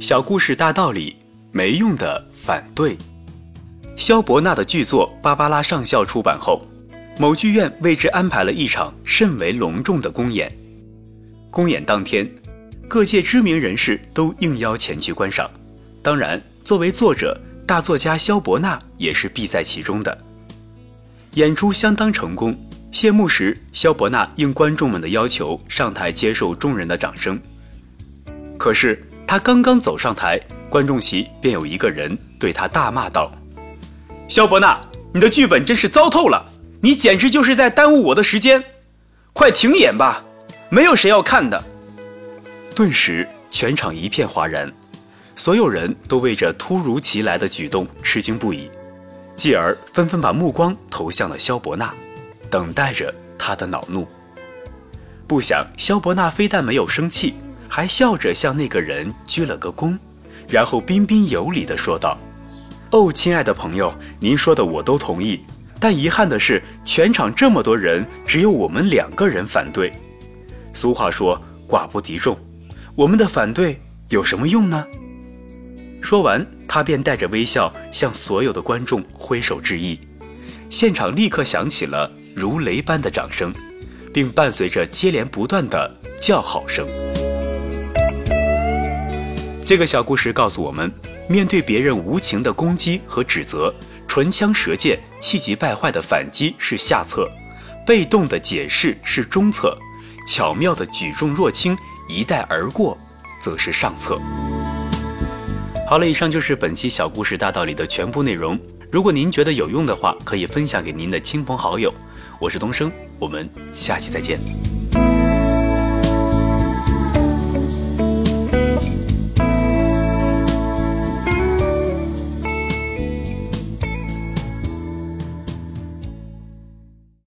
小故事大道理，没用的反对。萧伯纳的剧作《芭芭拉上校》出版后，某剧院为之安排了一场甚为隆重的公演。公演当天，各界知名人士都应邀前去观赏。当然，作为作者，大作家萧伯纳也是必在其中的。演出相当成功。谢幕时，萧伯纳应观众们的要求上台接受众人的掌声。可是他刚刚走上台，观众席便有一个人对他大骂道：“萧伯纳，你的剧本真是糟透了！你简直就是在耽误我的时间！快停演吧，没有谁要看的。”顿时，全场一片哗然，所有人都为这突如其来的举动吃惊不已，继而纷纷把目光投向了萧伯纳。等待着他的恼怒。不想萧伯纳非但没有生气，还笑着向那个人鞠了个躬，然后彬彬有礼地说道：“哦，亲爱的朋友，您说的我都同意，但遗憾的是，全场这么多人，只有我们两个人反对。俗话说寡不敌众，我们的反对有什么用呢？”说完，他便带着微笑向所有的观众挥手致意，现场立刻响起了。如雷般的掌声，并伴随着接连不断的叫好声。这个小故事告诉我们：面对别人无情的攻击和指责，唇枪舌剑、气急败坏的反击是下策，被动的解释是中策，巧妙的举重若轻、一带而过则是上策。好了，以上就是本期小故事大道理的全部内容。如果您觉得有用的话，可以分享给您的亲朋好友。我是东升，我们下期再见。